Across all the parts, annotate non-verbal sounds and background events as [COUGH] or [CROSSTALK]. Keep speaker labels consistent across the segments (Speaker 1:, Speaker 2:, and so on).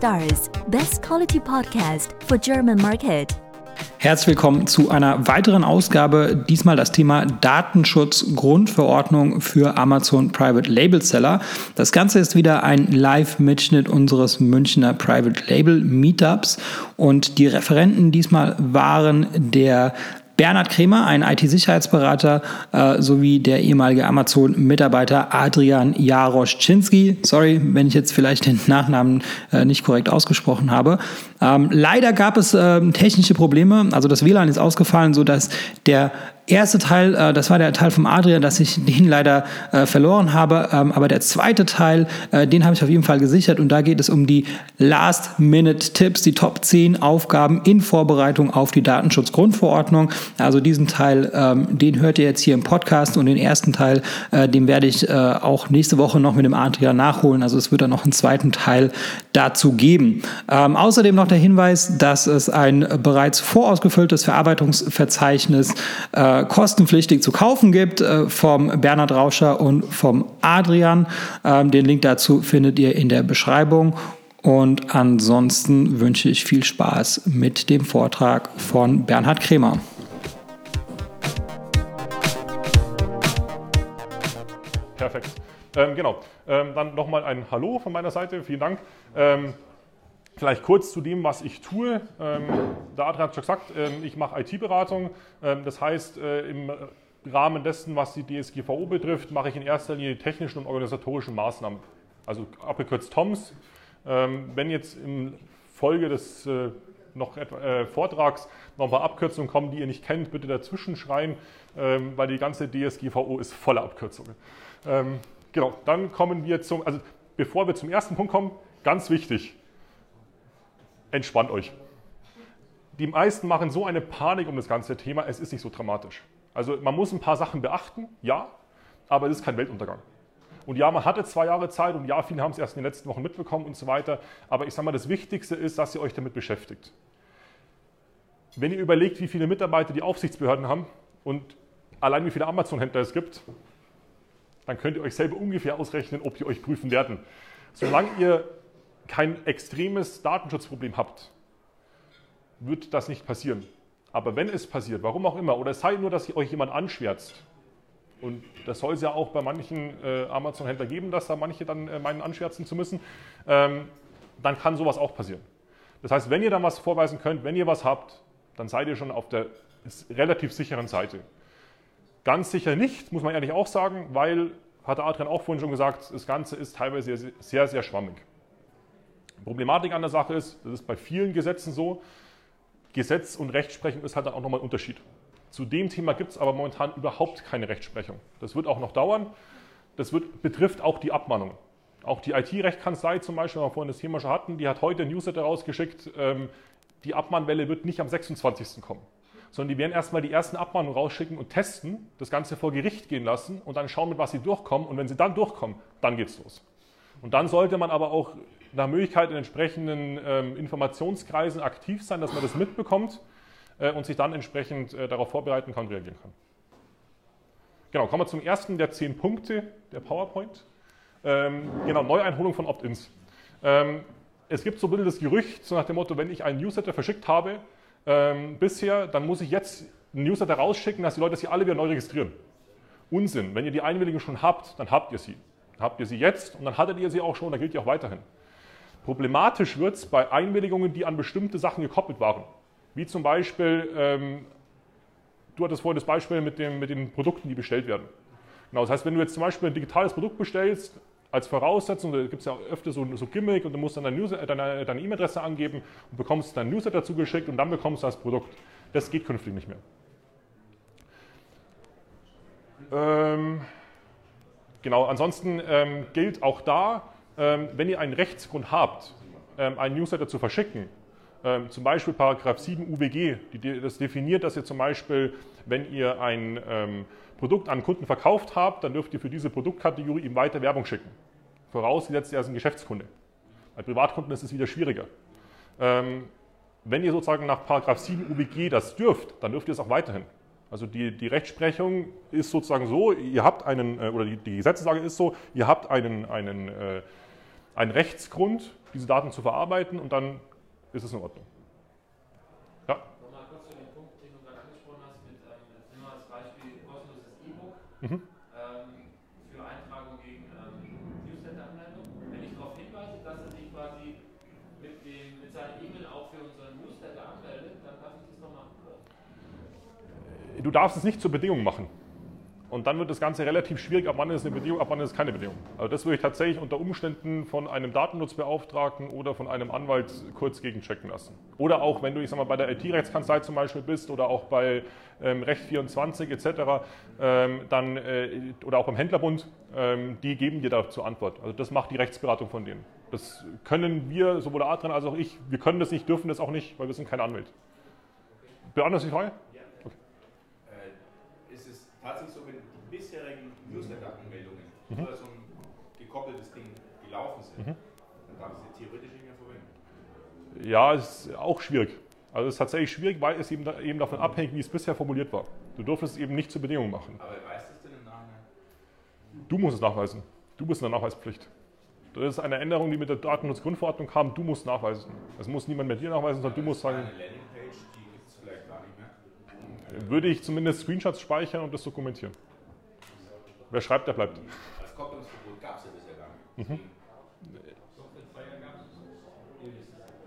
Speaker 1: Stars, best quality podcast for German market.
Speaker 2: Herzlich willkommen zu einer weiteren Ausgabe. Diesmal das Thema Datenschutz Grundverordnung für Amazon Private Label Seller. Das Ganze ist wieder ein Live-Mitschnitt unseres Münchner Private Label Meetups und die Referenten diesmal waren der Bernhard Kremer, ein IT-Sicherheitsberater, äh, sowie der ehemalige Amazon-Mitarbeiter Adrian Jaroszczynski. Sorry, wenn ich jetzt vielleicht den Nachnamen äh, nicht korrekt ausgesprochen habe. Ähm, leider gab es äh, technische Probleme. Also das WLAN ist ausgefallen, sodass der erste Teil, äh, das war der Teil vom Adrian, dass ich den leider äh, verloren habe. Ähm, aber der zweite Teil, äh, den habe ich auf jeden Fall gesichert. Und da geht es um die Last-Minute-Tipps, die Top 10 Aufgaben in Vorbereitung auf die Datenschutzgrundverordnung. Also diesen Teil, ähm, den hört ihr jetzt hier im Podcast. Und den ersten Teil, äh, den werde ich äh, auch nächste Woche noch mit dem Adrian nachholen. Also es wird dann noch einen zweiten Teil dazu geben. Ähm, außerdem noch der Hinweis, dass es ein bereits vorausgefülltes Verarbeitungsverzeichnis äh, kostenpflichtig zu kaufen gibt äh, vom Bernhard Rauscher und vom Adrian. Ähm, den Link dazu findet ihr in der Beschreibung. Und ansonsten wünsche ich viel Spaß mit dem Vortrag von Bernhard Kremer.
Speaker 3: Perfekt. Ähm, genau. Ähm, dann nochmal ein Hallo von meiner Seite. Vielen Dank. Ähm, Vielleicht kurz zu dem, was ich tue. Ähm, der Adrian hat schon gesagt, ähm, ich mache IT-Beratung. Ähm, das heißt, äh, im Rahmen dessen, was die DSGVO betrifft, mache ich in erster Linie die technischen und organisatorischen Maßnahmen. Also abgekürzt TOMS. Ähm, wenn jetzt in Folge des äh, noch äh, Vortrags noch ein paar Abkürzungen kommen, die ihr nicht kennt, bitte dazwischen schreien, ähm, weil die ganze DSGVO ist voller Abkürzungen. Genau, dann kommen wir zum, also bevor wir zum ersten Punkt kommen, ganz wichtig, entspannt euch. Die meisten machen so eine Panik um das ganze Thema, es ist nicht so dramatisch. Also man muss ein paar Sachen beachten, ja, aber es ist kein Weltuntergang. Und ja, man hatte zwei Jahre Zeit und ja, viele haben es erst in den letzten Wochen mitbekommen und so weiter. Aber ich sage mal, das Wichtigste ist, dass ihr euch damit beschäftigt. Wenn ihr überlegt, wie viele Mitarbeiter die Aufsichtsbehörden haben und allein wie viele Amazon-Händler es gibt, dann könnt ihr euch selber ungefähr ausrechnen, ob die euch prüfen werden. Solange ihr kein extremes Datenschutzproblem habt, wird das nicht passieren. Aber wenn es passiert, warum auch immer, oder es sei nur, dass euch jemand anschwärzt, und das soll es ja auch bei manchen äh, Amazon-Händlern geben, dass da manche dann äh, meinen, anschwärzen zu müssen, ähm, dann kann sowas auch passieren. Das heißt, wenn ihr dann was vorweisen könnt, wenn ihr was habt, dann seid ihr schon auf der relativ sicheren Seite. Ganz sicher nicht, muss man ehrlich auch sagen, weil, hat der Adrian auch vorhin schon gesagt, das Ganze ist teilweise sehr, sehr, sehr schwammig. Problematik an der Sache ist, das ist bei vielen Gesetzen so, Gesetz und Rechtsprechung ist halt dann auch nochmal ein Unterschied. Zu dem Thema gibt es aber momentan überhaupt keine Rechtsprechung. Das wird auch noch dauern. Das wird, betrifft auch die Abmahnungen. Auch die IT-Rechtkanzlei zum Beispiel, wenn wir vorhin das Thema schon hatten, die hat heute ein Newsletter rausgeschickt, ähm, die Abmahnwelle wird nicht am 26. kommen, sondern die werden erstmal die ersten Abmahnungen rausschicken und testen, das Ganze vor Gericht gehen lassen und dann schauen, mit was sie durchkommen. Und wenn sie dann durchkommen, dann geht's los. Und dann sollte man aber auch nach Möglichkeit in entsprechenden ähm, Informationskreisen aktiv sein, dass man das mitbekommt äh, und sich dann entsprechend äh, darauf vorbereiten kann und reagieren kann. Genau, kommen wir zum ersten der zehn Punkte der PowerPoint. Ähm, genau, Neueinholung von Opt-ins. Ähm, es gibt so ein bisschen das Gerücht, so nach dem Motto, wenn ich einen Newsletter verschickt habe ähm, bisher, dann muss ich jetzt einen Newsletter rausschicken, dass die Leute sich alle wieder neu registrieren. Unsinn. Wenn ihr die Einwilligung schon habt, dann habt ihr sie. Dann habt ihr sie jetzt und dann hattet ihr sie auch schon, dann gilt die auch weiterhin. Problematisch wird es bei Einwilligungen, die an bestimmte Sachen gekoppelt waren. Wie zum Beispiel, ähm, du hattest vorhin das Beispiel mit, dem, mit den Produkten, die bestellt werden. Genau, das heißt, wenn du jetzt zum Beispiel ein digitales Produkt bestellst, als Voraussetzung, da gibt es ja öfter so, so Gimmick und du musst dann deine, E-Mail-Adresse angeben und bekommst dann Newsletter zugeschickt und dann bekommst du das Produkt. Das geht künftig nicht mehr. Ähm, genau, ansonsten ähm, gilt auch da, ähm, wenn ihr einen Rechtsgrund habt, ähm, einen Newsletter zu verschicken, ähm, zum Beispiel Paragraph 7 UWG, das definiert, dass ihr zum Beispiel, wenn ihr ein Produkt an Kunden verkauft habt, dann dürft ihr für diese Produktkategorie ihm weiter Werbung schicken. Vorausgesetzt, er ist ein Geschäftskunde. Bei Privatkunden ist es wieder schwieriger. wenn ihr sozusagen nach Paragraph 7 UWG das dürft, dann dürft ihr es auch weiterhin. Also die, die Rechtsprechung ist sozusagen so, ihr habt einen, äh, oder die, die Gesetzeslage ist so, ihr habt einen, einen, äh, einen Rechtsgrund diese Daten zu verarbeiten und dann ist es in Ordnung.
Speaker 4: Ja? Nochmal kurz zu dem Punkt, den du gerade angesprochen hast, mit, ähm, jetzt nehmen wir als Beispiel kostenloses E-Book mhm. ähm, für Eintragung gegen ähm, Newsletter-Anmeldung. Wenn ich darauf hinweise, dass er sich quasi mit, dem, mit seiner E-Mail auch für unseren Newsletter anmeldet, dann darf ich das noch machen.
Speaker 3: Du darfst es nicht zur Bedingung machen. Und dann wird das Ganze relativ schwierig, ab wann ist eine Bedingung, ab wann ist keine Bedingung. Also das würde ich tatsächlich unter Umständen von einem Datennutzbeauftragten oder von einem Anwalt kurz gegenchecken lassen. Oder auch, wenn du, ich sag mal, bei der IT-Rechtskanzlei zum Beispiel bist oder auch bei ähm, Recht24 etc., ähm, dann, äh, oder auch beim Händlerbund, ähm, die geben dir dazu Antwort. Also das macht die Rechtsberatung von denen. Das können wir, sowohl Adrian als auch ich, wir können das nicht, dürfen das auch nicht, weil wir sind keine Anwälte. Beantwortet die Frage?
Speaker 5: Ja. Okay. Äh, ist es tatsächlich so, wenn die bisherigen Newsletter-Anmeldungen mhm. über so ein gekoppeltes Ding gelaufen sind, mhm. dann darf ich sie theoretisch nicht mehr verwenden?
Speaker 3: Ja, ist auch schwierig. Also es ist tatsächlich schwierig, weil es eben, eben davon abhängt, wie es bisher formuliert war. Du durftest es eben nicht zur Bedingung machen.
Speaker 5: Aber wer weiß das denn im Nachhinein?
Speaker 3: Du musst es nachweisen. Du bist in der Nachweispflicht. Das ist eine Änderung, die mit der Datenschutzgrundverordnung kam. Du musst nachweisen. Es muss niemand mehr dir nachweisen, sondern du musst sagen.
Speaker 5: Eine Landingpage, die gibt es vielleicht gar nicht
Speaker 3: mehr. Würde ich zumindest Screenshots speichern und das dokumentieren. Wer schreibt, der bleibt.
Speaker 5: Als Kopplungsverbot gab es ja bisher gar nicht. Mhm.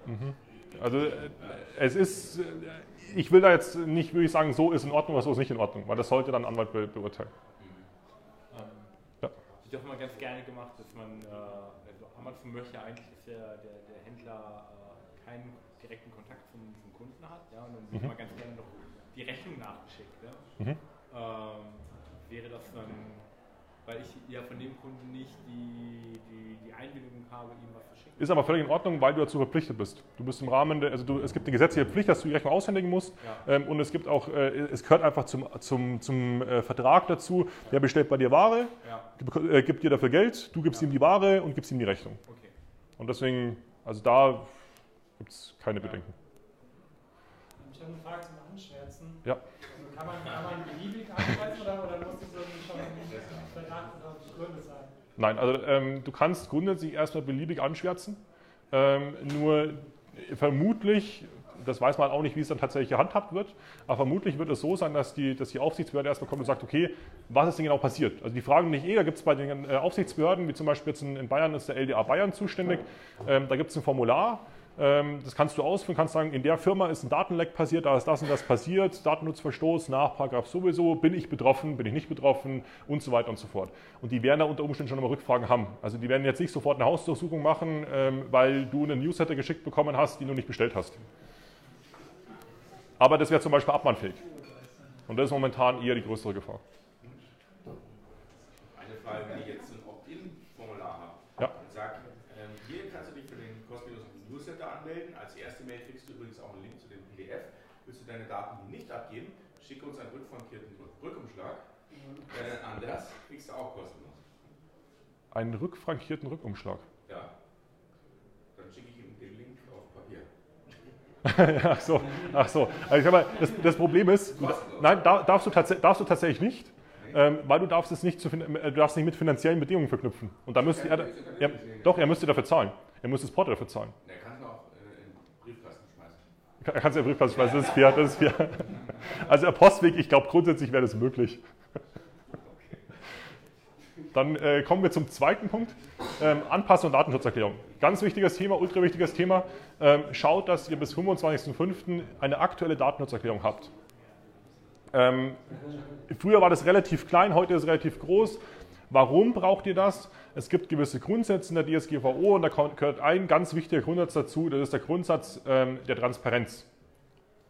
Speaker 3: Mhm. Also äh, es ist, äh, ich will da jetzt nicht wirklich sagen, so ist in Ordnung oder so ist nicht in Ordnung, weil das sollte dann ein Anwalt be beurteilen.
Speaker 6: Mhm. Ähm, ja. Ich habe immer ganz gerne gemacht, dass man, äh, also Amazon möchte ja eigentlich, dass der, der, der Händler äh, keinen direkten Kontakt zum, zum, Kunden hat, ja, und dann wird mhm. immer ganz gerne noch die Rechnung nachgeschickt. Ja? Mhm. Ähm, wäre das dann weil ich ja von dem Kunden nicht die, die, die Einwilligung habe, ihm was zu schicken.
Speaker 3: Ist aber völlig in Ordnung, weil du dazu verpflichtet bist. Du bist im Rahmen der, also du, es gibt eine gesetzliche Pflicht, dass du die Rechnung aushändigen musst. Ja. Ähm, und es gibt auch, äh, es gehört einfach zum, zum, zum äh, Vertrag dazu, der bestellt bei dir Ware, ja. äh, gibt dir dafür Geld, du gibst ja. ihm die Ware und gibst ihm die Rechnung. Okay. Und deswegen, also da gibt es keine Bedenken.
Speaker 7: Ich habe eine Frage zum Anschwärzen.
Speaker 3: Ja.
Speaker 7: Also kann, man, kann man beliebig anschwärzen oder, oder muss das?
Speaker 3: Nein, also ähm, du kannst grundsätzlich erstmal beliebig anschwärzen. Ähm, nur vermutlich, das weiß man auch nicht, wie es dann tatsächlich gehandhabt wird, aber vermutlich wird es so sein, dass die, dass die Aufsichtsbehörde erstmal kommt und sagt, okay, was ist denn genau passiert? Also die fragen nicht eh, da gibt es bei den äh, Aufsichtsbehörden, wie zum Beispiel jetzt in, in, Bayern ist der LDA Bayern zuständig, ähm, da gibt es ein Formular, das kannst du ausfüllen, kannst sagen, in der Firma ist ein Datenleck passiert, da ist das und das passiert, Datennutzverstoß nach Paragraph sowieso, bin ich betroffen, bin ich nicht betroffen und so weiter und so fort. Und die werden da unter Umständen schon immer Rückfragen haben. Also die werden jetzt nicht sofort eine Hausdurchsuchung machen, ähm, weil du einen Newsletter geschickt bekommen hast, den du nicht bestellt hast. Aber das wäre zum Beispiel abmahnfähig. Und das ist momentan eher die größere Gefahr.
Speaker 5: Eine Frage, wenn ich jetzt ein Opt-in-Formular habe
Speaker 3: ja.
Speaker 5: und sage, ähm, hier kannst du dich für den kostenlosen Newsletter anmelden. Als erste Mail kriegst du übrigens auch einen Link zu dem PDF. Willst du deine Daten hier nicht schicke uns einen rückfrankierten Rückumschlag. Wenn dann anders, kriegst du auch kostenlos.
Speaker 3: Einen rückfrankierten Rückumschlag?
Speaker 5: Ja. Dann schicke ich ihm den Link auf Papier. [LAUGHS]
Speaker 3: ach so, ach so. Also ich mal, das, das Problem ist, du, nein, darfst du, darfst du tatsächlich nicht. Ähm, weil du darfst es nicht, zu, äh, du darfst nicht mit finanziellen Bedingungen verknüpfen. Und da müsste er, er, doch, er müsste dafür zahlen. Er muss das Porto dafür zahlen.
Speaker 5: Er kann es auch äh, in den Briefkasten schmeißen.
Speaker 3: Kann es in den Briefkasten schmeißen, das ist fair. Das ist fair. Also der Postweg, ich glaube grundsätzlich wäre das möglich. Dann äh, kommen wir zum zweiten Punkt. Ähm, Anpassung und Datenschutzerklärung. Ganz wichtiges Thema, ultra wichtiges Thema. Ähm, schaut, dass ihr bis 25.05. eine aktuelle Datenschutzerklärung habt. Ähm, früher war das relativ klein, heute ist es relativ groß. Warum braucht ihr das? Es gibt gewisse Grundsätze in der DSGVO und da gehört ein ganz wichtiger Grundsatz dazu, das ist der Grundsatz ähm, der Transparenz.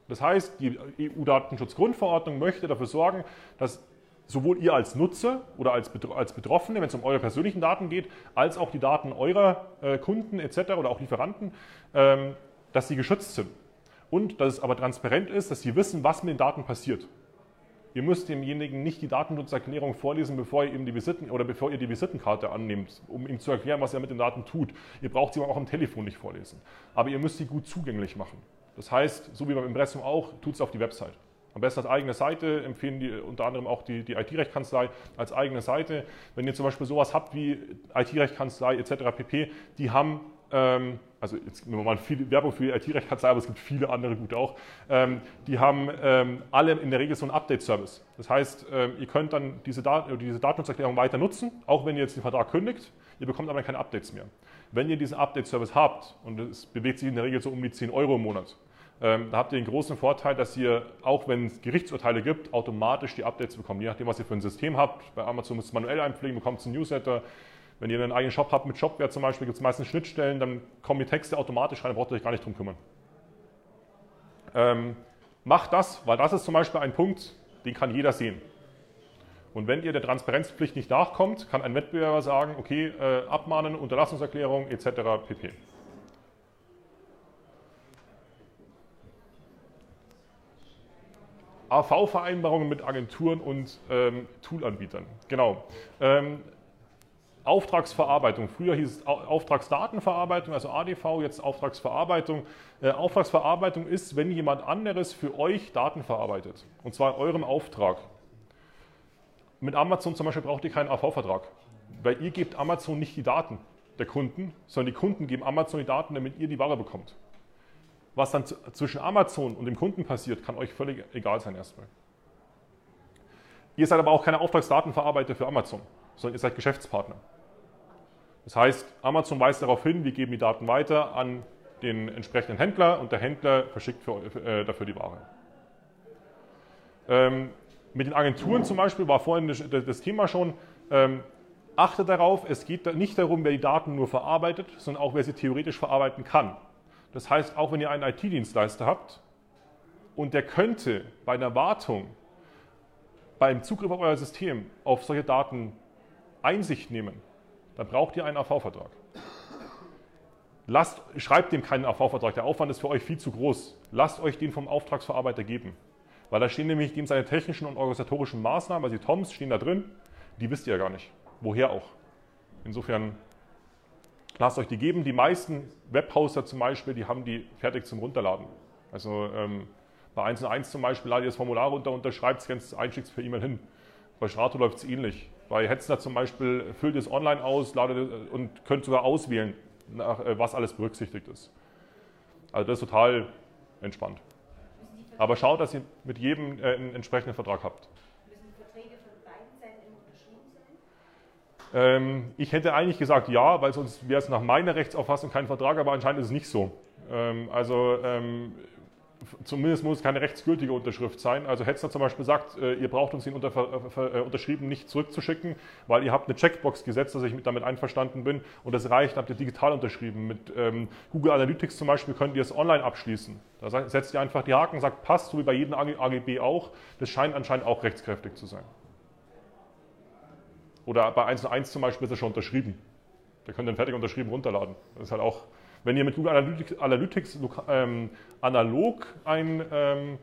Speaker 3: Das heißt, die EU-Datenschutzgrundverordnung möchte dafür sorgen, dass sowohl ihr als Nutzer oder als, als Betroffene, wenn es um eure persönlichen Daten geht, als auch die Daten eurer äh, Kunden etc. oder auch Lieferanten, ähm, dass sie geschützt sind. Und dass es aber transparent ist, dass sie wissen, was mit den Daten passiert. Ihr müsst demjenigen nicht die Datenschutzerklärung vorlesen, bevor ihr ihm die Visiten oder bevor ihr die Visitenkarte annehmt, um ihm zu erklären, was er mit den Daten tut. Ihr braucht sie auch am Telefon nicht vorlesen. Aber ihr müsst sie gut zugänglich machen. Das heißt, so wie beim Impressum auch, tut es auf die Website. Am besten als eigene Seite, empfehlen die unter anderem auch die, die IT-Rechtkanzlei als eigene Seite. Wenn ihr zum Beispiel sowas habt wie IT-Rechtkanzlei etc. pp., die haben ähm, also jetzt wenn man mal viel Werbung für IT-Recht hat, aber es gibt viele andere gute auch, ähm, die haben ähm, alle in der Regel so einen Update-Service. Das heißt, ähm, ihr könnt dann diese, Dat diese Datenschutzerklärung weiter nutzen, auch wenn ihr jetzt den Vertrag kündigt, ihr bekommt aber keine Updates mehr. Wenn ihr diesen Update-Service habt, und es bewegt sich in der Regel so um die 10 Euro im Monat, ähm, da habt ihr den großen Vorteil, dass ihr, auch wenn es Gerichtsurteile gibt, automatisch die Updates bekommt. Je nachdem, was ihr für ein System habt. Bei Amazon müsst ihr es manuell einpflegen, bekommt es einen Newsletter. Wenn ihr einen eigenen Shop habt mit Shopware zum Beispiel, gibt es meistens Schnittstellen, dann kommen die Texte automatisch rein, da braucht ihr euch gar nicht drum kümmern. Ähm, macht das, weil das ist zum Beispiel ein Punkt, den kann jeder sehen. Und wenn ihr der Transparenzpflicht nicht nachkommt, kann ein Wettbewerber sagen, okay, äh, abmahnen, Unterlassungserklärung etc. pp. AV-Vereinbarungen mit Agenturen und ähm, Toolanbietern. Genau. Ähm, Auftragsverarbeitung. Früher hieß es Auftragsdatenverarbeitung, also ADV, jetzt Auftragsverarbeitung. Äh, Auftragsverarbeitung ist, wenn jemand anderes für euch Daten verarbeitet. Und zwar in eurem Auftrag. Mit Amazon zum Beispiel braucht ihr keinen AV-Vertrag. Weil ihr gebt Amazon nicht die Daten der Kunden, sondern die Kunden geben Amazon die Daten, damit ihr die Ware bekommt. Was dann zwischen Amazon und dem Kunden passiert, kann euch völlig egal sein erstmal. Ihr seid aber auch keine Auftragsdatenverarbeiter für Amazon, sondern ihr seid Geschäftspartner. Das heißt, Amazon weist darauf hin, wir geben die Daten weiter an den entsprechenden Händler und der Händler verschickt für, äh, dafür die Ware. Ähm, mit den Agenturen zum Beispiel war vorhin das, Thema schon, ähm, achtet darauf, es geht nicht darum, wer die Daten nur verarbeitet, sondern auch, wer sie theoretisch verarbeiten kann. Das heißt, auch wenn ihr einen IT-Dienstleister habt und der könnte bei einer Wartung, beim Zugriff auf euer System auf solche Daten Einsicht nehmen, dann braucht ihr einen AV-Vertrag. Lasst, schreibt dem keinen AV-Vertrag, der Aufwand ist für euch viel zu groß. Lasst euch den vom Auftragsverarbeiter geben. Weil da stehen nämlich dem seine technischen und organisatorischen Maßnahmen, also die TOMs stehen da drin, die wisst ihr ja gar nicht. Woher auch. Insofern lasst euch die geben. Die meisten Webhoster zum Beispiel, die haben die fertig zum Runterladen. Also ähm, bei 1 und 1 zum Beispiel ladet ihr das Formular runter, unterschreibt es, ganz einschickt per E-Mail hin. Bei Strato läuft es ähnlich. Bei Hetzner zum Beispiel füllt es online aus ladet und könnt sogar auswählen, nach, äh, was alles berücksichtigt ist. Also das ist total entspannt. Aber schaut, dass ihr mit jedem äh, einen entsprechenden Vertrag habt. Ähm, ich hätte eigentlich gesagt ja, weil sonst wäre es nach meiner Rechtsauffassung kein Vertrag, aber anscheinend ist es nicht so. Ähm, also ähm, zumindest muss es keine rechtsgültige Unterschrift sein. Also Hetzner zum Beispiel sagt, äh, ihr braucht uns den unter, äh, unterschrieben nicht zurückzuschicken, weil ihr habt eine Checkbox gesetzt, dass ich mit, damit einverstanden bin und das reicht, habt ihr digital unterschrieben. Mit ähm, Google Analytics zum Beispiel könnt ihr es online abschließen. Da setzt ihr einfach die Haken, sagt passt, so wie bei jedem AGB auch. Das scheint anscheinend auch rechtskräftig zu sein. Oder bei 1.1 zum Beispiel ist er schon unterschrieben. Da könnt ihr ihn fertig unterschrieben runterladen. Das ist halt auch, wenn ihr mit Google Analytics, Analytics ähm, analog ein, ähm,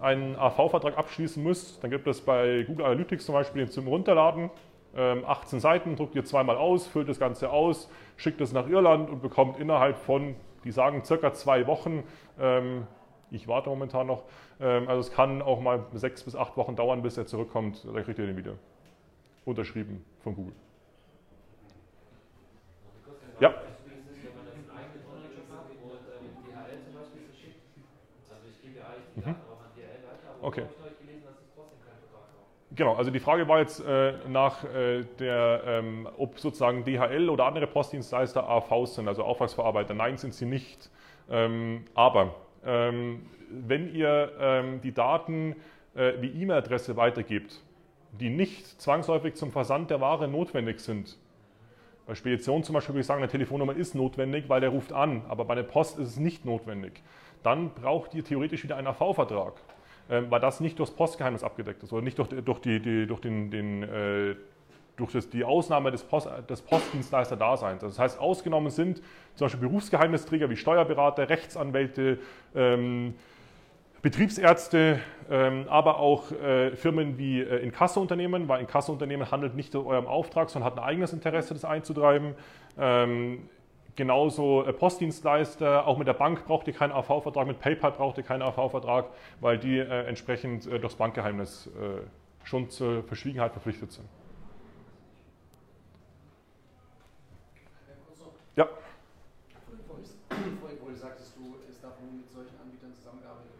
Speaker 3: einen AV-Vertrag abschließen müsst, dann gibt es bei Google Analytics zum Beispiel den zum Runterladen. Ähm, 18 Seiten, druckt ihr zweimal aus, füllt das Ganze aus, schickt es nach Irland und bekommt innerhalb von, die sagen circa zwei Wochen, ähm, ich warte momentan noch, ähm, also es kann auch mal sechs bis acht Wochen dauern, bis er zurückkommt, dann kriegt ihr den wieder unterschrieben von Google. Ja. Mhm. Okay. Genau, also die Frage war jetzt äh, nach äh, der, ähm, ob sozusagen DHL oder andere Postdienstleister AVs sind, also Auftragsverarbeiter. Nein, sind sie nicht. Ähm, aber ähm, wenn ihr ähm, die Daten äh, wie E-Mail-Adresse weitergebt, die nicht zwangsläufig zum Versand der Ware notwendig sind. Bei Spedition zum Beispiel würde ich sagen, eine Telefonnummer ist notwendig, weil der ruft an, aber bei der Post ist es nicht notwendig. Dann braucht ihr theoretisch wieder einen AV-Vertrag, äh, weil das nicht durchs Postgeheimnis abgedeckt ist oder nicht durch, durch, die, die, durch, den, den, äh, durch das, die Ausnahme des, Post, des Postdienstleister-Daseins. Das heißt, ausgenommen sind zum Beispiel Berufsgeheimnisträger wie Steuerberater, Rechtsanwälte, ähm, Betriebsärzte, ähm, aber auch äh, Firmen wie äh, Inkassounternehmen, weil Inkassounternehmen handelt nicht in eurem Auftrag, sondern hat ein eigenes Interesse, das einzutreiben. Ähm, genauso äh, Postdienstleister, auch mit der Bank braucht ihr keinen AV-Vertrag, mit PayPal braucht ihr keinen AV-Vertrag, weil die äh, entsprechend äh, durchs Bankgeheimnis schon zur Verschwiegenheit verpflichtet sind.
Speaker 8: Ja.
Speaker 3: Vorhin sagtest du, es darf nur mit solchen Anbietern zusammengearbeitet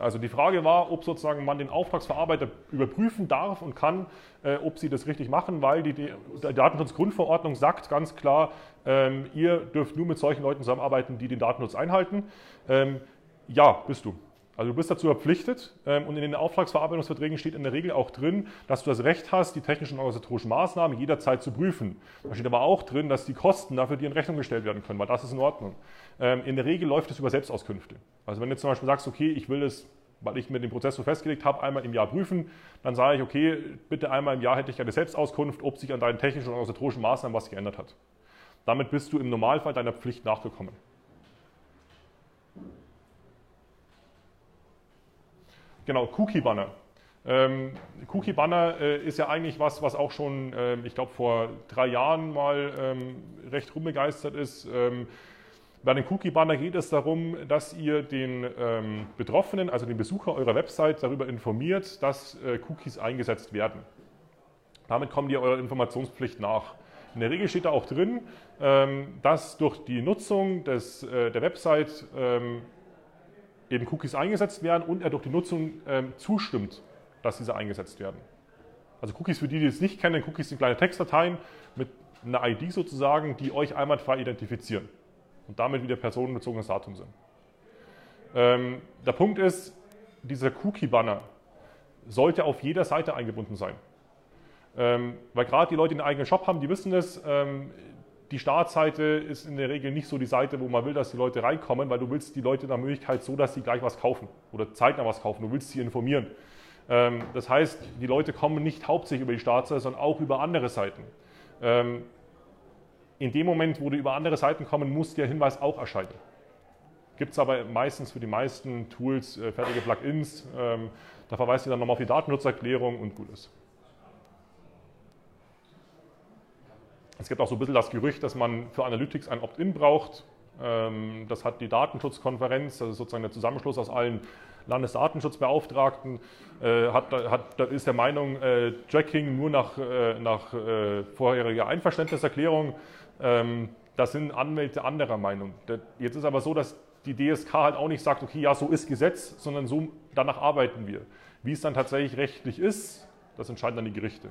Speaker 3: Also die Frage war, ob sozusagen man den Auftragsverarbeiter überprüfen darf und kann, äh, ob sie das richtig machen, weil die, die Datenschutzgrundverordnung sagt ganz klar, ähm, ihr dürft nur mit solchen Leuten zusammenarbeiten, die den Datenschutz einhalten. Ähm, ja, bist du. Also du bist dazu verpflichtet ähm, und in den Auftragsverarbeitungsverträgen steht in der Regel auch drin, dass du das Recht hast, die technischen und organisatorischen Maßnahmen jederzeit zu prüfen. Da steht aber auch drin, dass die Kosten dafür dir in Rechnung gestellt werden können, weil das ist in Ordnung. Ähm, in der Regel läuft es über Selbstauskünfte. Also wenn du zum Beispiel sagst, okay, ich will es, weil ich mir den Prozess so festgelegt habe, einmal im Jahr prüfen, dann sage ich, okay, bitte einmal im Jahr hätte ich eine Selbstauskunft, ob sich an deinen technischen und organisatorischen Maßnahmen was geändert hat. Damit bist du im Normalfall deiner Pflicht nachgekommen. Genau, Cookie-Banner. Ähm, Cookie-Banner äh, ist ja eigentlich was, was auch schon, äh, ich glaube, vor drei Jahren mal ähm, recht rumbegeistert ist. Ähm, bei den Cookie-Banner geht es darum, dass ihr den ähm, Betroffenen, also den Besucher eurer Website, darüber informiert, dass äh, Cookies eingesetzt werden. Damit kommt ihr eurer Informationspflicht nach. In der Regel steht da auch drin, ähm, dass durch die Nutzung des, äh, der Website ähm, eben Cookies eingesetzt werden und er durch die Nutzung ähm, zustimmt, dass diese eingesetzt werden. Also Cookies, für die, die es nicht kennen, Cookies sind kleine Textdateien mit einer ID sozusagen, die euch einwandfrei identifizieren und damit wieder personenbezogenes Datum sind. Ähm, der Punkt ist, dieser Cookie-Banner sollte auf jeder Seite eingebunden sein. Ähm, weil gerade die Leute, die einen eigenen Shop haben, die wissen es, ähm, die Startseite ist in der Regel nicht so die Seite, wo man will, dass die Leute reinkommen, weil du willst die Leute nach Möglichkeit so, dass sie gleich was kaufen oder zeitnah was kaufen. Du willst sie informieren. Ähm, das heißt, die Leute kommen nicht hauptsächlich über die Startseite, sondern auch über andere Seiten. Ähm, in dem Moment, wo du über andere Seiten kommen, muss der Hinweis auch erscheinen. Gibt es aber meistens für die meisten Tools äh, fertige Plugins. Ähm, da verweist ihr dann nochmal auf die Datenschutzerklärung und gut ist. Es gibt auch so ein bisschen das Gerücht, dass man für Analytics ein Opt-in braucht. Ähm, das hat die Datenschutzkonferenz, das ist sozusagen der Zusammenschluss aus allen Landesdatenschutzbeauftragten, äh, hat, hat, ist der Meinung, äh, Tracking nur nach, äh, nach vorheriger Einverständniserklärung. Ähm, das sind Anwälte anderer Meinung. Jetzt ist aber so, dass die DSK halt auch nicht sagt, okay, ja, so ist Gesetz, sondern so danach arbeiten wir. Wie es dann tatsächlich rechtlich ist, das entscheiden dann die Gerichte.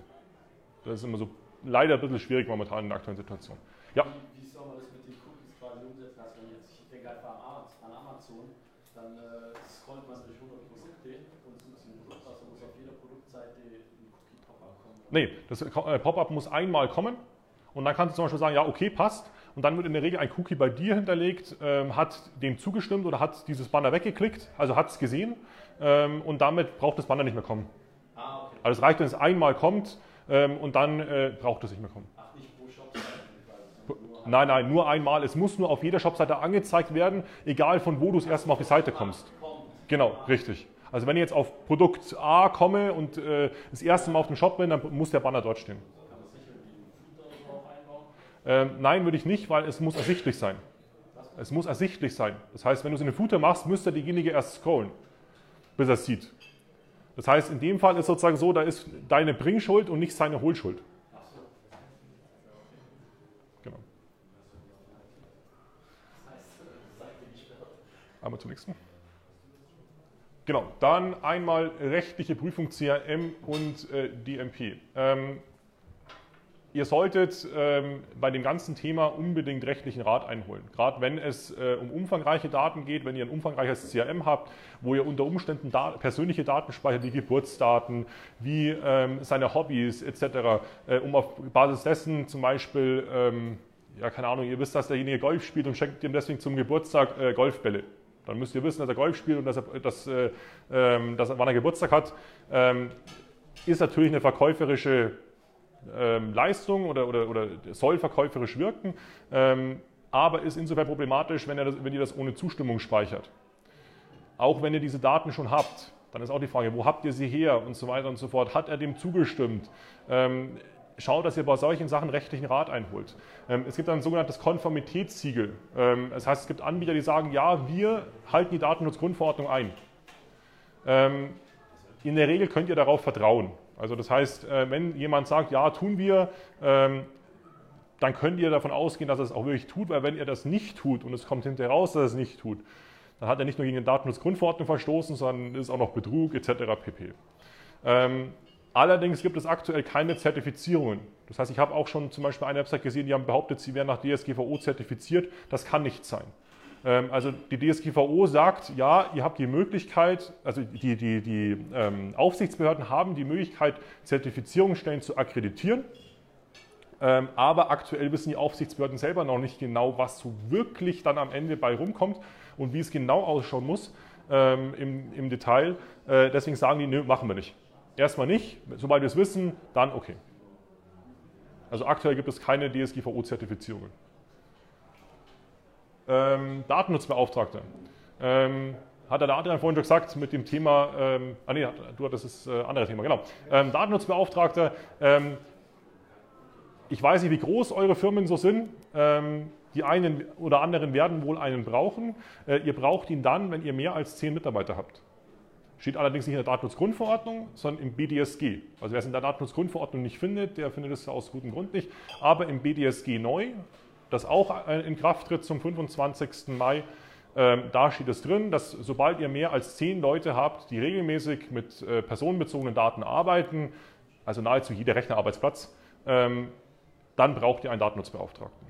Speaker 3: Das ist immer so leider ein bisschen schwierig momentan in der aktuellen Situation. Ja.
Speaker 8: Wie, wie soll man das mit den Cookies quasi umsetzen? Also wenn jetzt, ich denke einfach an Amazon, dann äh, scrollt man durch 100 Produkte und sucht ein Produkt aus, muss auf jeder Produktseite ein Cookie-Pop-up kommen.
Speaker 3: Nee, das äh, Pop-up muss einmal kommen und dann kannst du zum Beispiel sagen, ja, okay, passt. Und dann wird in der Regel ein Cookie bei dir hinterlegt, ähm, hat dem zugestimmt oder hat dieses Banner weggeklickt, also hat es gesehen ähm, und damit braucht das Banner nicht mehr kommen. Ah, okay. Also es reicht, wenn es einmal kommt, ähm, und dann äh, braucht es nicht mehr kommen. Ach, nicht pro Shopseite? Nein, nein, nur einmal. Es muss nur auf jeder Shopseite angezeigt werden, egal von wo du das erste Mal auf die Seite kommst. Genau, richtig. Also wenn ich jetzt auf Produkt A komme und äh, das erste Mal auf dem Shop bin, dann muss der Banner dort stehen. Ähm, nein, würde ich nicht, weil es muss ersichtlich sein. Es muss ersichtlich sein. Das heißt, wenn du es in den Footer machst, müsste derjenige erst scrollen, bis er es sieht. Das heißt, in dem Fall ist sozusagen so, da ist deine Bringschuld und nicht seine Holschuld. Genau. Einmal zum nächsten. Genau, dann einmal rechtliche Prüfung CRM und äh, DMP. Ähm, Ihr solltet ähm, bei dem ganzen Thema unbedingt rechtlichen Rat einholen. Gerade wenn es äh, um umfangreiche Daten geht, wenn ihr ein umfangreiches CRM habt, wo ihr unter Umständen da persönliche Daten speichert, wie Geburtsdaten, wie ähm, seine Hobbys etc., äh, um auf Basis dessen zum Beispiel, ähm, ja keine Ahnung, ihr wisst, dass derjenige Golf spielt und schenkt ihm deswegen zum Geburtstag äh, Golfbälle. Dann müsst ihr wissen, dass er Golf spielt und dass er, dass, äh, ähm, dass er wann er Geburtstag hat. Ähm, ist natürlich eine verkäuferische ähm, Leistung oder, oder, oder soll verkäuferisch wirken, ähm, aber ist insofern problematisch, wenn, das, wenn ihr das ohne Zustimmung speichert. Auch wenn ihr diese Daten schon habt, dann ist auch die Frage, wo habt ihr sie her und so weiter und so fort. Hat er dem zugestimmt? Ähm, schaut, dass ihr bei solchen Sachen rechtlichen Rat einholt. Ähm, es gibt ein sogenanntes Konformitätssiegel. Ähm, das heißt, es gibt Anbieter, die sagen, ja, wir halten die Datenschutzgrundverordnung ein. Ähm, in der Regel könnt ihr darauf vertrauen. Also das heißt, äh, wenn jemand sagt, ja, tun wir, ähm, dann könnt ihr davon ausgehen, dass er es auch wirklich tut, weil wenn er das nicht tut und es kommt hinterher raus, dass er es nicht tut, dann hat er nicht nur gegen die Datenschutzgrundverordnung verstoßen, sondern ist auch noch Betrug etc. pp. Ähm, allerdings gibt es aktuell keine Zertifizierungen. Das heißt, ich habe auch schon zum Beispiel eine Website gesehen, die haben behauptet, sie wären nach DSGVO zertifiziert. Das kann nicht sein. Ähm, also die DSGVO sagt, ja, ihr habt die Möglichkeit, also die, die, die ähm, Aufsichtsbehörden haben die Möglichkeit, Zertifizierungsstellen zu akkreditieren. Ähm, aber aktuell wissen die Aufsichtsbehörden selber noch nicht genau, was so wirklich dann am Ende bei rumkommt und wie es genau ausschauen muss ähm, im, im, Detail. Äh, deswegen sagen die, nö, machen wir nicht. Erstmal nicht, sobald wir es wissen, dann okay. Also aktuell gibt es keine DSGVO-Zertifizierungen. Ähm, Datennutzbeauftragte. Ähm, hat der Adrian vorhin schon gesagt, mit dem Thema, ähm, ah nee, du hattest das äh, andere Thema, genau. Ähm, Datennutzbeauftragter, ähm, ich weiß nicht, wie groß eure Firmen so sind. Ähm, die einen oder anderen werden wohl einen brauchen. Äh, ihr braucht ihn dann, wenn ihr mehr als zehn Mitarbeiter habt. Steht allerdings nicht in der Datenschutzgrundverordnung, sondern im BDSG. Also wer es in der Datenschutzgrundverordnung nicht findet, der findet es aus gutem Grund nicht. Aber im BDSG neu, das auch äh, in Kraft tritt zum 25. Mai, ähm, da steht es drin, dass sobald ihr mehr als zehn Leute habt, die regelmäßig mit äh, personenbezogenen Daten arbeiten, also nahezu jeder Rechnerarbeitsplatz, ähm, dann braucht ihr einen Datennutzbeauftragten.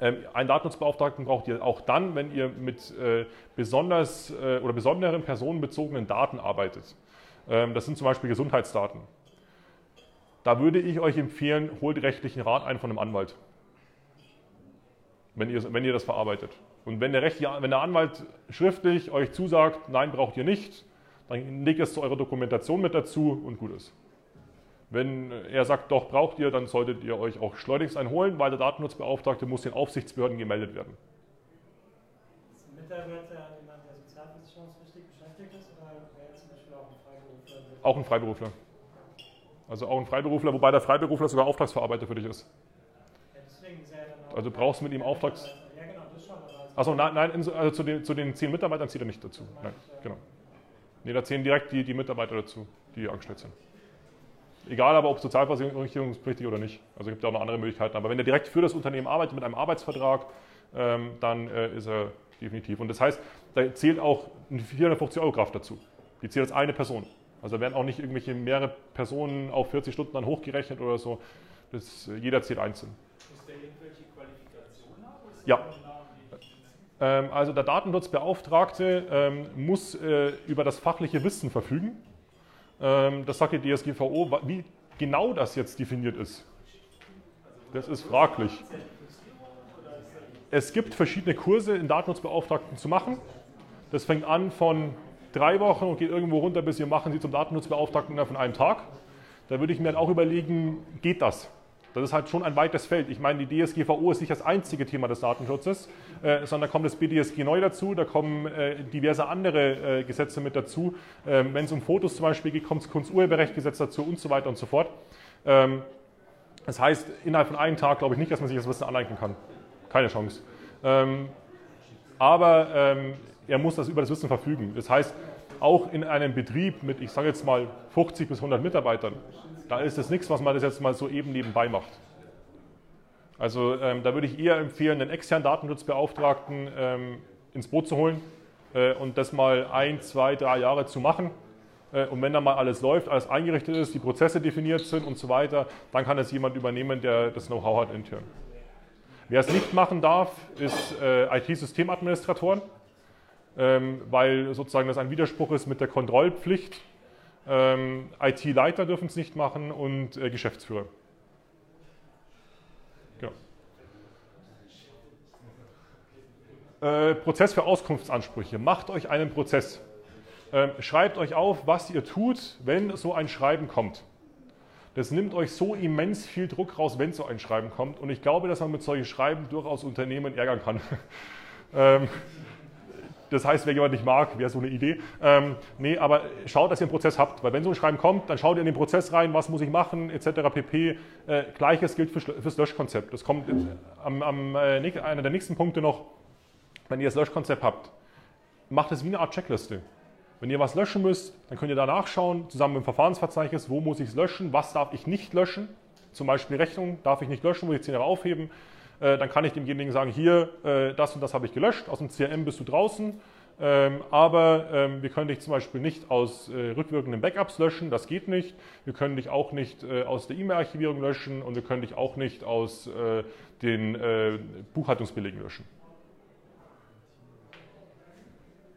Speaker 3: Ähm, einen Datennutzbeauftragten braucht ihr auch dann, wenn ihr mit äh, besonders oder besonderen personenbezogenen Daten arbeitet. Das sind zum Beispiel Gesundheitsdaten. Da würde ich euch empfehlen, holt rechtlichen Rat ein von einem Anwalt, wenn ihr, wenn ihr das verarbeitet. Und wenn der, rechtliche, wenn der Anwalt schriftlich euch zusagt, nein, braucht ihr nicht, dann legt es zu eurer Dokumentation mit dazu und gut ist. Wenn er sagt, doch braucht ihr, dann solltet ihr euch auch schleunigst einholen, weil der Datennutzbeauftragte muss den Aufsichtsbehörden gemeldet werden.
Speaker 7: Ist ein Mitarbeiter jemand, der sozialversicherungspflichtig beschäftigt ist oder wäre zum Beispiel auch ein Freiberufler?
Speaker 3: Auch ein Freiberufler. Also auch ein Freiberufler, wobei der Freiberufler sogar Auftragsverarbeiter für dich ist. Also brauchst du mit ihm Auftrags...
Speaker 7: Ja, genau, das schon.
Speaker 3: Achso, nein, nein also zu den, zu den zehn Mitarbeitern zählt er nicht dazu. Nein, genau. Nee, da zählen direkt die, die Mitarbeiter dazu, die angestellt sind. Egal aber, ob sozialversicherungspflichtig oder nicht. Also es gibt ja auch noch andere Möglichkeiten. Aber wenn er direkt für das Unternehmen arbeitet mit einem Arbeitsvertrag, ähm, dann äh, ist er definitiv. Und das heißt, da zählt auch eine 450 Euro Kraft dazu. Die zählt als eine Person. Also da werden auch nicht irgendwelche mehrere Personen auf 40 Stunden dann hochgerechnet oder so. Das, äh, jeder zählt einzeln.
Speaker 8: Muss der irgendwelche Qualifikationen haben? oder ist
Speaker 3: Ja. Ähm, also der Datenschutzbeauftragte ähm, muss äh, über das fachliche Wissen verfügen. Ähm, das sagt die DSGVO. Wie genau das jetzt definiert ist, das ist fraglich. Es gibt verschiedene Kurse in Datenschutzbeauftragten zu machen. Das fängt an von drei Wochen und geht irgendwo runter, bis wir machen Sie zum Datenschutzbeauftragten von einem Tag. Da würde ich mir dann auch überlegen, geht das? Das ist halt schon ein weites Feld. Ich meine, die DSGVO ist nicht das einzige Thema des Datenschutzes, äh, sondern kommt das BDSG neu dazu, da kommen äh, diverse andere äh, Gesetze mit dazu. Ähm, Wenn es um Fotos zum Beispiel geht, kommt das Kunsturheberrechtgesetz dazu und so weiter und so fort. Ähm, das heißt, innerhalb von einem Tag glaube ich nicht, dass man sich das Wissen aneignen kann. Keine Chance. Ähm, aber ähm, er muss das über das Wissen verfügen. Das heißt, auch in einem Betrieb mit, ich sage jetzt mal, 50 bis 100 Mitarbeitern, da ist es nichts, was man das jetzt mal so eben nebenbei macht. Also ähm, da würde ich eher empfehlen, einen externen Datenschutzbeauftragten ähm, ins Boot zu holen äh, und das mal ein, zwei, drei Jahre zu machen. Äh, und wenn dann mal alles läuft, alles eingerichtet ist, die Prozesse definiert sind und so weiter, dann kann es jemand übernehmen, der das Know-how hat intern. Wer es nicht machen darf, ist äh, IT-Systemadministratoren, weil sozusagen das ein Widerspruch ist mit der Kontrollpflicht. Ähm, IT-Leiter dürfen es nicht machen und äh, Geschäftsführer. Genau. Äh, Prozess für Auskunftsansprüche. Macht euch einen Prozess. Ähm, schreibt euch auf, was ihr tut, wenn so ein Schreiben kommt. Das nimmt euch so immens viel Druck raus, wenn so ein Schreiben kommt. Und ich glaube, dass man mit solchen Schreiben durchaus Unternehmen ärgern kann. [LAUGHS] ähm, das heißt, wer jemand nicht mag, wäre so eine Idee. Ähm, nee, aber schaut, dass ihr einen Prozess habt. Weil wenn so ein Schreiben kommt, dann schaut ihr in den Prozess rein, was muss ich machen, etc. pp. Äh, Gleiches gilt für, fürs Löschkonzept. Das kommt am, am äh, einer der nächsten Punkte noch. Wenn ihr das Löschkonzept habt, macht es wie eine Art Checkliste. Wenn ihr was löschen müsst, dann könnt ihr da nachschauen, zusammen mit dem Verfahrensverzeichnis, wo muss ich es löschen, was darf ich nicht löschen. Zum Beispiel Rechnung darf ich nicht löschen, muss ich 10 Jahre aufheben. Äh, dann kann ich demjenigen sagen, hier, äh, das und das habe ich gelöscht, aus dem CRM bist du draußen, ähm, aber ähm, wir können dich zum Beispiel nicht aus äh, rückwirkenden Backups löschen, das geht nicht. Wir können dich auch nicht aus der E-Mail-Archivierung löschen und wir können dich auch nicht aus den Buchhaltungsbelegen löschen.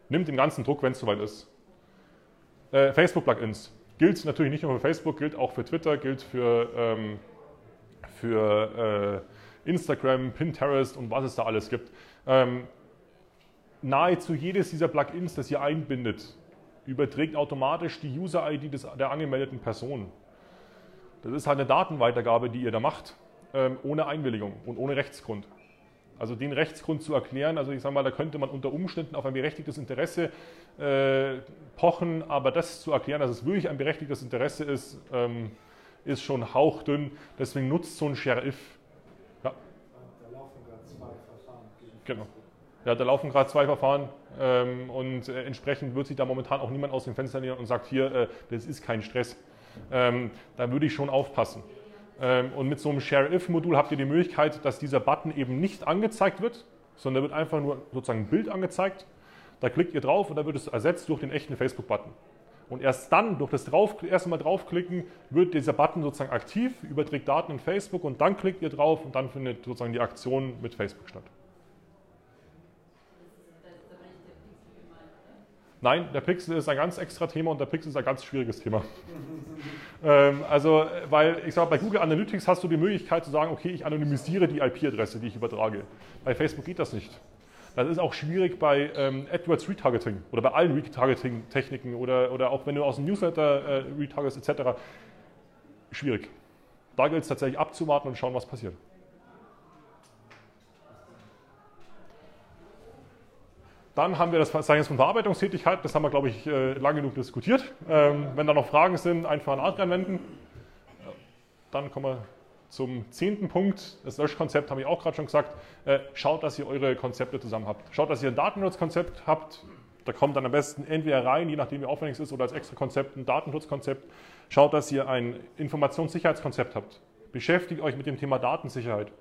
Speaker 3: Nimmt den ganzen Druck, wenn es soweit ist. Facebook-Plugins gilt natürlich nicht nur für Facebook, gilt auch für Twitter, gilt für, ähm, für Instagram, Pinterest und was es da alles gibt. Ähm, nahezu jedes dieser Plugins, das ihr einbindet, überträgt automatisch die User-ID der angemeldeten Person. Das ist halt eine Datenweitergabe, die ihr da macht, ähm, ohne Einwilligung und ohne Rechtsgrund. Also den Rechtsgrund zu erklären, also ich sage mal, da könnte man unter Umständen auf ein berechtigtes Interesse äh, pochen, aber das zu erklären, dass es wirklich ein berechtigtes Interesse ist, ähm, ist schon hauchdünn. Deswegen nutzt so ein Sheriff. Ja. Da laufen gerade zwei Verfahren. Genau. Ja, da laufen gerade zwei Verfahren ähm, und äh, entsprechend wird sich da momentan auch niemand aus dem Fenster lehnen und sagt, hier, äh, das ist kein Stress. Ähm, da würde ich schon aufpassen. Ähm, und mit so einem Share-If-Modul habt ihr die Möglichkeit, dass dieser Button eben nicht angezeigt wird, sondern wird einfach nur sozusagen ein Bild angezeigt. Da klickt ihr drauf und dann wird es ersetzt durch den echten Facebook-Button. Und erst dann, durch das drauf, erste Mal draufklicken, wird dieser Button sozusagen aktiv, überträgt Daten in Facebook und dann klickt ihr drauf und dann findet sozusagen die Aktion mit Facebook statt. Nein, der Pixel ist ein ganz extra Thema und der Pixel ist ein ganz schwieriges Thema. [LAUGHS] ähm, also, weil ich sage, bei Google Analytics hast du die Möglichkeit zu sagen, okay, ich anonymisiere die IP-Adresse, die ich übertrage. Bei Facebook geht das nicht. Das ist auch schwierig bei ähm, AdWords Retargeting oder bei allen Retargeting-Techniken oder, oder auch wenn du aus dem Newsletter äh, retargetest etc. Schwierig. Da gilt es tatsächlich abzuwarten und schauen, was passiert. Dann haben wir das Verzeichnis von Verarbeitungstätigkeit. Das haben wir, glaube ich, äh, lang genug diskutiert. Ähm, wenn da noch Fragen sind, einfach an Adrian wenden. Dann kommen wir zum zehnten Punkt. Das Löschkonzept habe ich auch gerade schon gesagt. Äh, schaut, dass ihr eure Konzepte zusammen habt. Schaut, dass ihr ein Datenschutzkonzept habt. Da kommt dann am besten entweder rein, je nachdem wie aufwendig es ist, oder als extra Konzept ein Datenschutzkonzept. Schaut, dass ihr ein Informationssicherheitskonzept habt. Beschäftigt euch mit dem Thema Datensicherheit.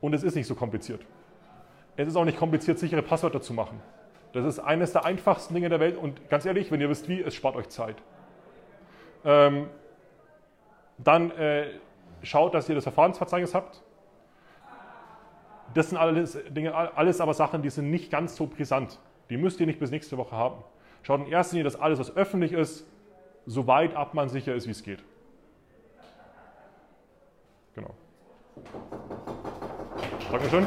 Speaker 3: Und es ist nicht so kompliziert. Es ist auch nicht kompliziert, sichere Passwörter zu machen. Das ist eines der einfachsten Dinge der Welt und ganz ehrlich, wenn ihr wisst wie, es spart euch Zeit. Ähm, dann äh, schaut, dass ihr das Verfahrensverzeichnis habt. Das sind alles Dinge, alles aber Sachen, die sind nicht ganz so brisant. Die müsst ihr nicht bis nächste Woche haben. Schaut in erster Linie, dass alles, was öffentlich ist, so weit ab man sicher ist, wie es geht. Genau. Dankeschön.